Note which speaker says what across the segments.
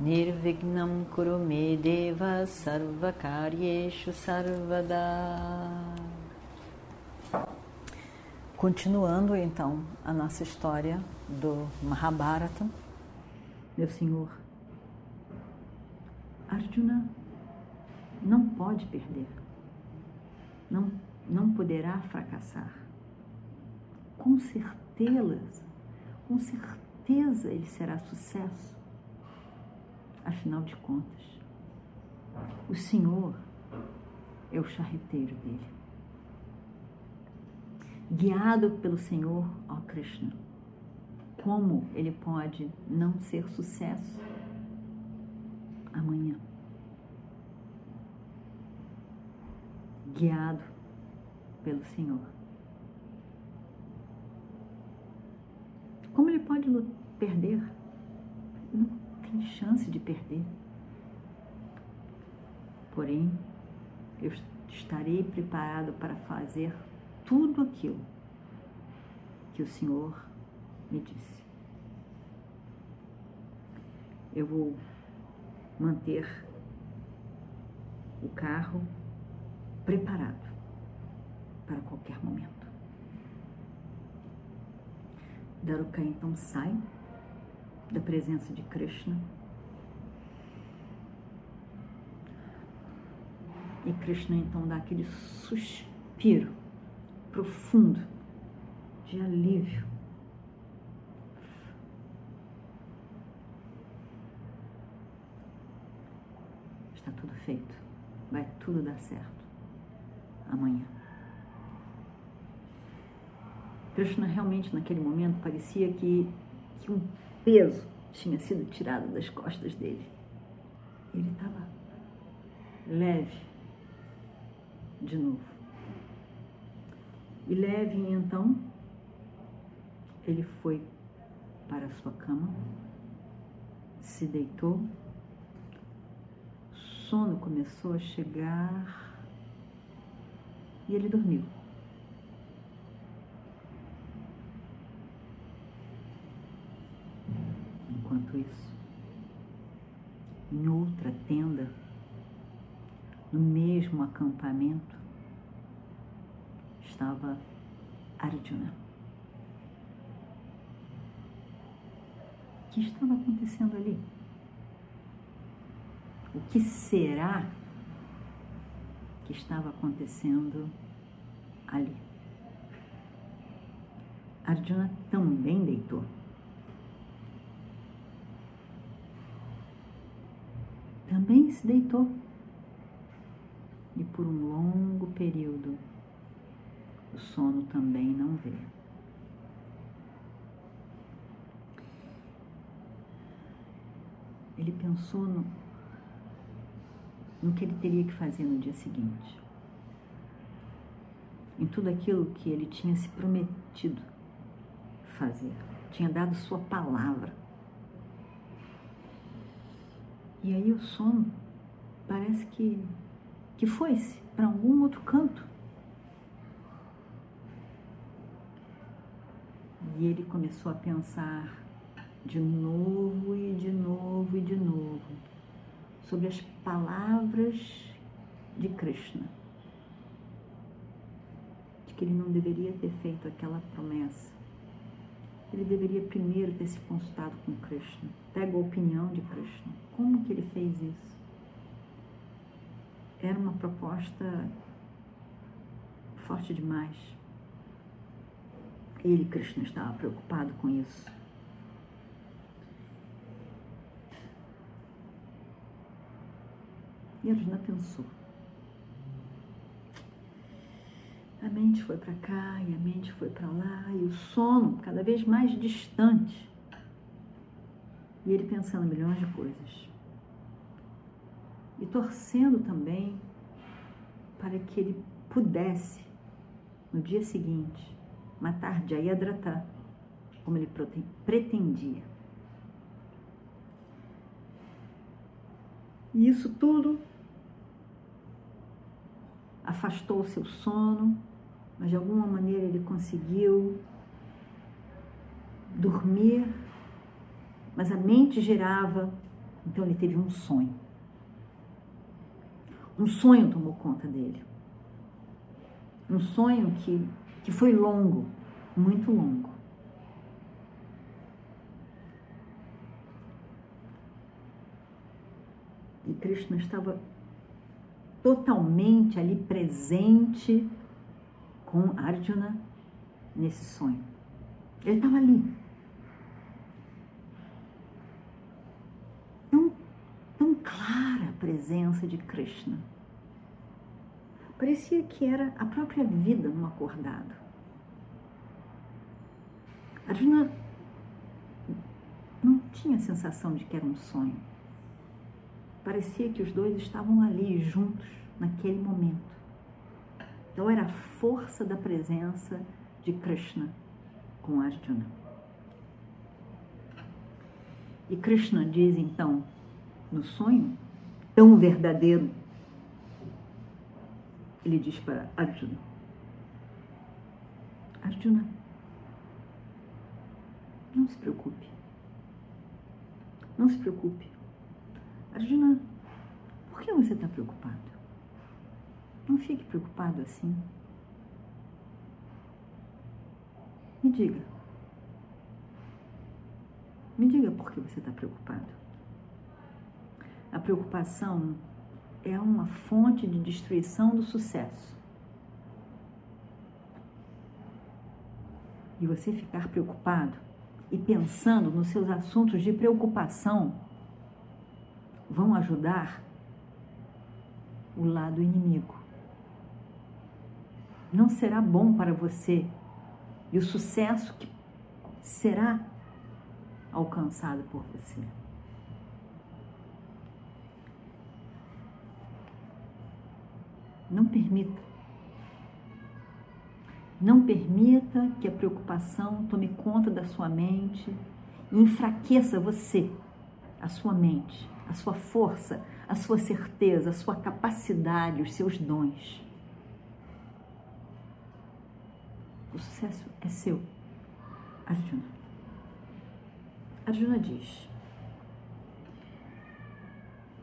Speaker 1: Nirvignam Kurume Deva Sarvakaryeshu Sarvada Continuando então a nossa história do Mahabharata, meu senhor, Arjuna não pode perder, não, não poderá fracassar. Com certeza, com certeza ele será sucesso. Afinal de contas, o Senhor é o charreteiro dele. Guiado pelo Senhor, ó Krishna, como ele pode não ser sucesso amanhã? Guiado pelo Senhor. Como ele pode perder? Não tem chance de perder. Porém, eu estarei preparado para fazer tudo aquilo que o Senhor me disse. Eu vou manter o carro preparado para qualquer momento. Daruka então sai da presença de Krishna e Krishna então dá aquele suspiro profundo de alívio. Está tudo feito, vai tudo dar certo amanhã. Krishna realmente naquele momento parecia que, que um peso tinha sido tirado das costas dele. Ele estava leve de novo. E leve então, ele foi para a sua cama, se deitou, sono começou a chegar e ele dormiu. Isso, em outra tenda, no mesmo acampamento, estava Arjuna. O que estava acontecendo ali? O que será que estava acontecendo ali? Arjuna também deitou. Também se deitou. E por um longo período, o sono também não veio. Ele pensou no, no que ele teria que fazer no dia seguinte, em tudo aquilo que ele tinha se prometido fazer, tinha dado sua palavra. E aí o sono parece que, que foi-se para algum outro canto. E ele começou a pensar de novo e de novo e de novo sobre as palavras de Krishna. De que ele não deveria ter feito aquela promessa. Ele deveria primeiro ter se consultado com Krishna. Pega a opinião de Krishna. Como que ele fez isso? Era uma proposta forte demais. Ele, Krishna, estava preocupado com isso. E Arjuna pensou. A mente foi para cá e a mente foi para lá e o sono cada vez mais distante. E ele pensando milhões de coisas. e torcendo também para que ele pudesse, no dia seguinte, matar Jayadratha, como ele pretendia. E isso tudo afastou o seu sono, mas de alguma maneira ele conseguiu dormir, mas a mente girava, então ele teve um sonho. Um sonho tomou conta dele. Um sonho que, que foi longo, muito longo. E Krishna estava totalmente ali presente com Arjuna nesse sonho. Ele estava ali. Tão, tão clara a presença de Krishna. Parecia que era a própria vida no acordado. Arjuna não tinha a sensação de que era um sonho. Parecia que os dois estavam ali juntos naquele momento. Então era a força da presença de Krishna com Arjuna. E Krishna diz então, no sonho, tão verdadeiro, ele diz para Arjuna: Arjuna, não se preocupe. Não se preocupe. Arjuna, por que você está preocupado? Não fique preocupado assim. Me diga. Me diga por que você está preocupado. A preocupação é uma fonte de destruição do sucesso. E você ficar preocupado e pensando nos seus assuntos de preocupação vão ajudar o lado inimigo. Não será bom para você e o sucesso que será alcançado por você. Não permita. Não permita que a preocupação tome conta da sua mente e enfraqueça você, a sua mente, a sua força, a sua certeza, a sua capacidade, os seus dons. O sucesso é seu. Arjuna. Arjuna diz: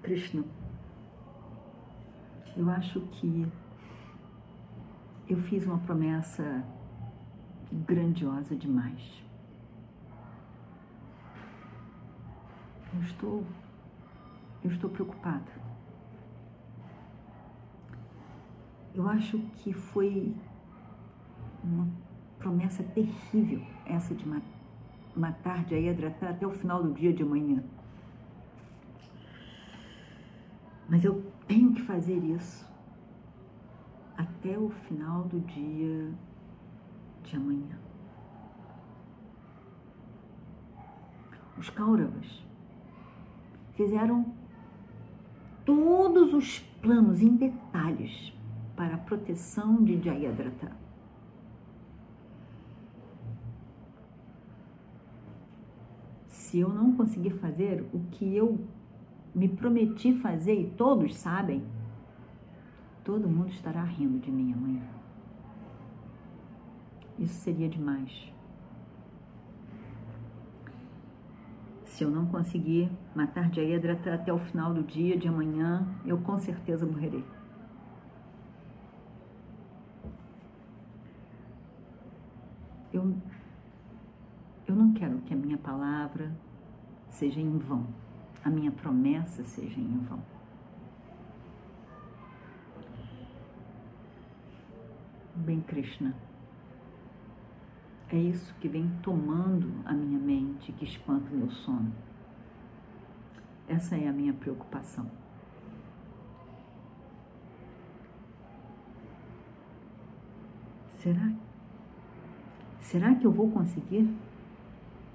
Speaker 1: Krishna, eu acho que eu fiz uma promessa grandiosa demais. Eu estou, eu estou preocupada. Eu acho que foi uma promessa terrível essa de matar Jayadratha até o final do dia de amanhã. Mas eu tenho que fazer isso até o final do dia de amanhã. Os Kauravas fizeram todos os planos em detalhes para a proteção de Jayadratha. Se eu não conseguir fazer o que eu me prometi fazer e todos sabem, todo mundo estará rindo de mim amanhã. Isso seria demais. Se eu não conseguir matar Jayadratha até o final do dia de amanhã, eu com certeza morrerei. Eu, quero que a minha palavra seja em vão a minha promessa seja em vão. Bem, Krishna, é isso que vem tomando a minha mente, que espanta o meu sono. Essa é a minha preocupação. Será? Será que eu vou conseguir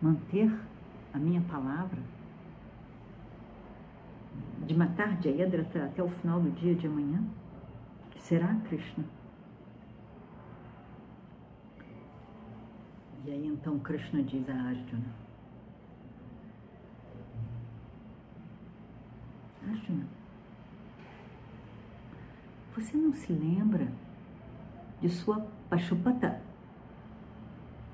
Speaker 1: manter a minha palavra? de matar Jayadratha até o final do dia de amanhã? Será, Krishna? E aí então Krishna diz a Arjuna: Arjuna, você não se lembra de sua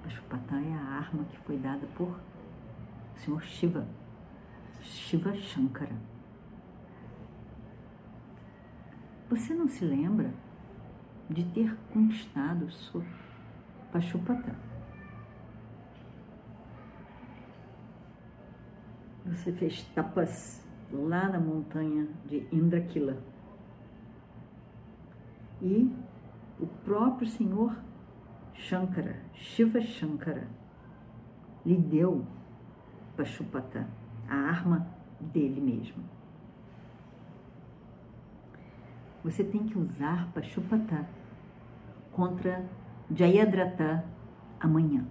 Speaker 1: Pashupata é a arma que foi dada por o Senhor Shiva, Shiva Shankara. Você não se lembra de ter conquistado sua Pashupata? Você fez tapas lá na montanha de Indrakila. E o próprio Senhor Shankara, Shiva Shankara, lhe deu Pashupata, a arma dele mesmo. Você tem que usar Pashupata contra Jayadratha amanhã.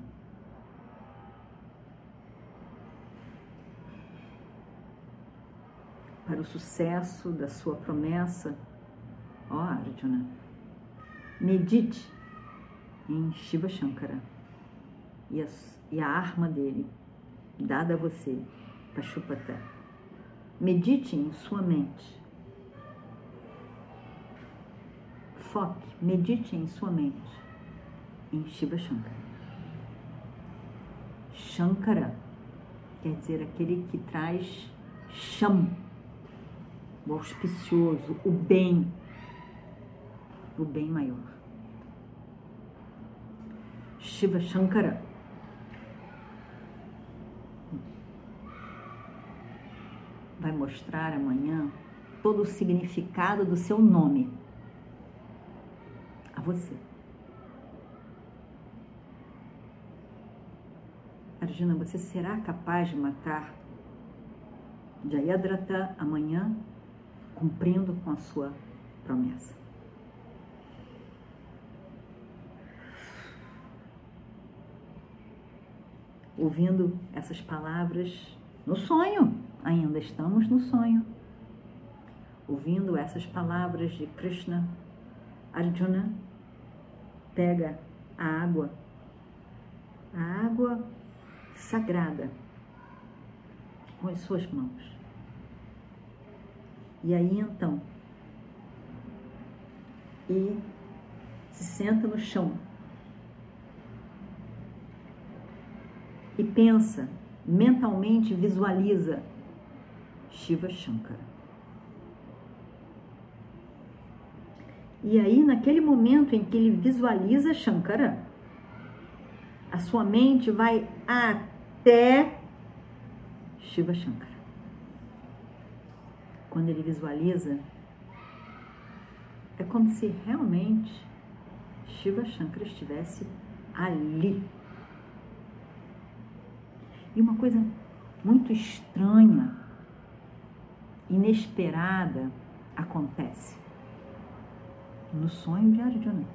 Speaker 1: Para o sucesso da sua promessa, ó Arjuna, medite em Shiva Shankara e a, e a arma dele, dada a você, Pashupata. Medite em sua mente. Foque, medite em sua mente em Shiva Shankara. Shankara quer dizer aquele que traz cham, o auspicioso, o bem, o bem maior. Shankara. Vai mostrar amanhã todo o significado do seu nome a você. Arjuna, você será capaz de matar Jayadratha amanhã, cumprindo com a sua promessa? Ouvindo essas palavras no sonho, ainda estamos no sonho. Ouvindo essas palavras de Krishna, Arjuna pega a água, a água sagrada, com as suas mãos. E aí então, e se senta no chão e pensa, mentalmente visualiza Shiva Shankara. E aí, naquele momento em que ele visualiza Shankara, a sua mente vai até Shiva Shankara. Quando ele visualiza, é como se realmente Shiva Shankara estivesse ali e uma coisa muito estranha, inesperada acontece no sonho de Arjuna.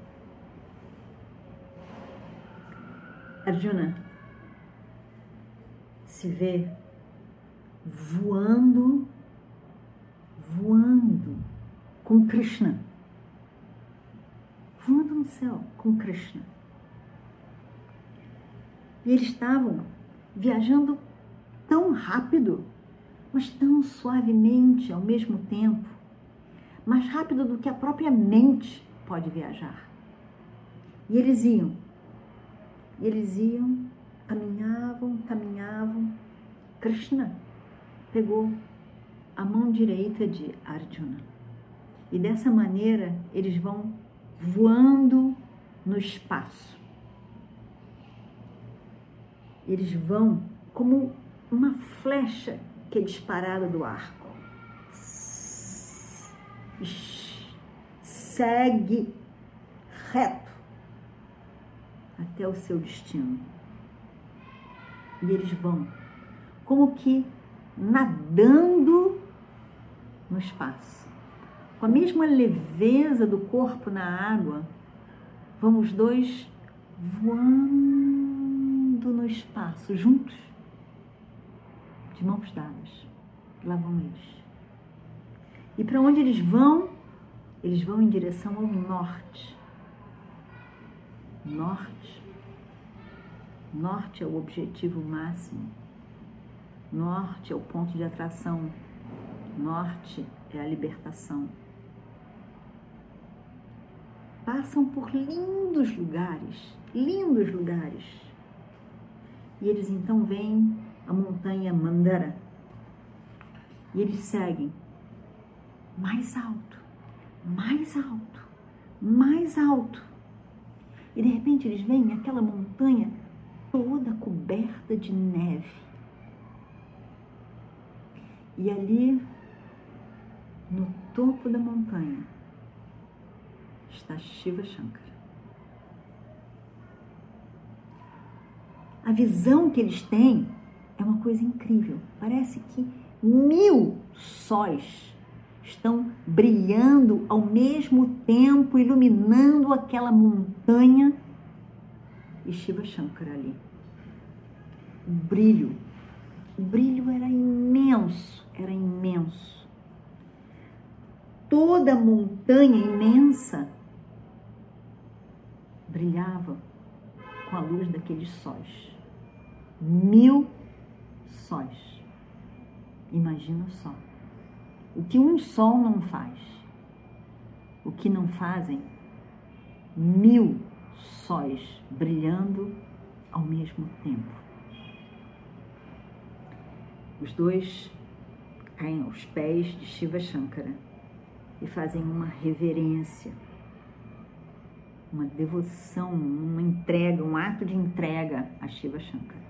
Speaker 1: Arjuna se vê voando, voando com Krishna, voando no céu com Krishna. E eles estavam viajando tão rápido, mas tão suavemente ao mesmo tempo, mais rápido do que a própria mente pode viajar. E eles iam, eles iam, caminhavam, caminhavam. Krishna pegou a mão direita de Arjuna. E dessa maneira eles vão voando no espaço eles vão como uma flecha que é disparada do arco. Segue reto até o seu destino. E eles vão como que nadando no espaço. Com a mesma leveza do corpo na água, vamos dois voando no espaço, juntos, de mãos dadas. Lá vão eles. E para onde eles vão? Eles vão em direção ao norte. Norte. Norte é o objetivo máximo. Norte é o ponto de atração. Norte é a libertação. Passam por lindos lugares, lindos lugares. E eles então veem a montanha Mandara. E eles seguem mais alto, mais alto, mais alto. E de repente eles veem aquela montanha toda coberta de neve. E ali, no topo da montanha, está Shiva Shankara. A visão que eles têm é uma coisa incrível. Parece que mil sóis estão brilhando ao mesmo tempo, iluminando aquela montanha e Shiva Shankara ali. O brilho, o brilho era imenso, era imenso. Toda a montanha imensa brilhava com a luz daqueles sóis. Mil sóis. Imagina só. O que um sol não faz, o que não fazem mil sóis brilhando ao mesmo tempo. Os dois caem aos pés de Shiva Shankara e fazem uma reverência, uma devoção, uma entrega, um ato de entrega a Shiva Shankara.